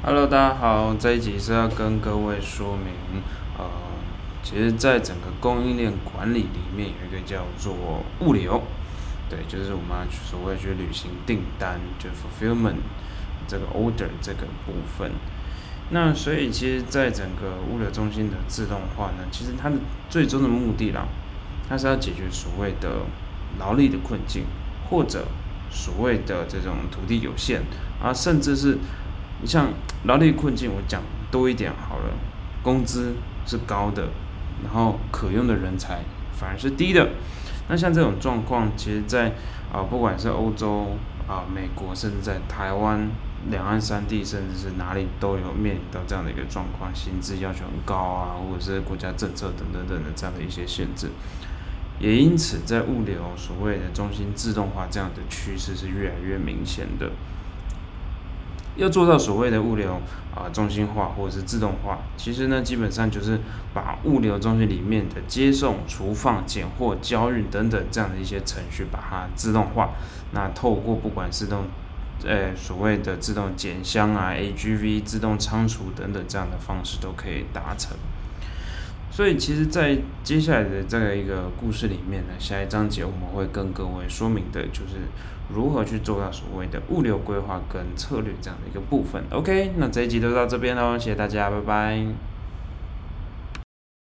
Hello，大家好，这一集是要跟各位说明，呃，其实，在整个供应链管理里面，有一个叫做物流，对，就是我们所谓去履行订单，就 fulfillment 这个 order 这个部分。那所以，其实，在整个物流中心的自动化呢，其实它的最终的目的啦，它是要解决所谓的劳力的困境，或者所谓的这种土地有限啊，甚至是。你像劳力困境，我讲多一点好了，工资是高的，然后可用的人才反而是低的。那像这种状况，其实在啊、不管是欧洲啊、美国，甚至在台湾两岸三地，甚至是哪里都有面临到这样的一个状况，薪资要求很高啊，或者是国家政策等等等的这样的一些限制。也因此，在物流所谓的中心自动化这样的趋势是越来越明显的。要做到所谓的物流啊、中心化或者是自动化，其实呢，基本上就是把物流中心里面的接送、厨放、拣货、交运等等这样的一些程序，把它自动化。那透过不管是动，呃，所谓的自动拣箱啊、AGV、自动仓储等等这样的方式都可以达成。所以，其实，在接下来的这个一个故事里面呢，下一章节我们会跟各位说明的，就是如何去做到所谓的物流规划跟策略这样的一个部分。OK，那这一集就到这边喽，谢谢大家，拜拜。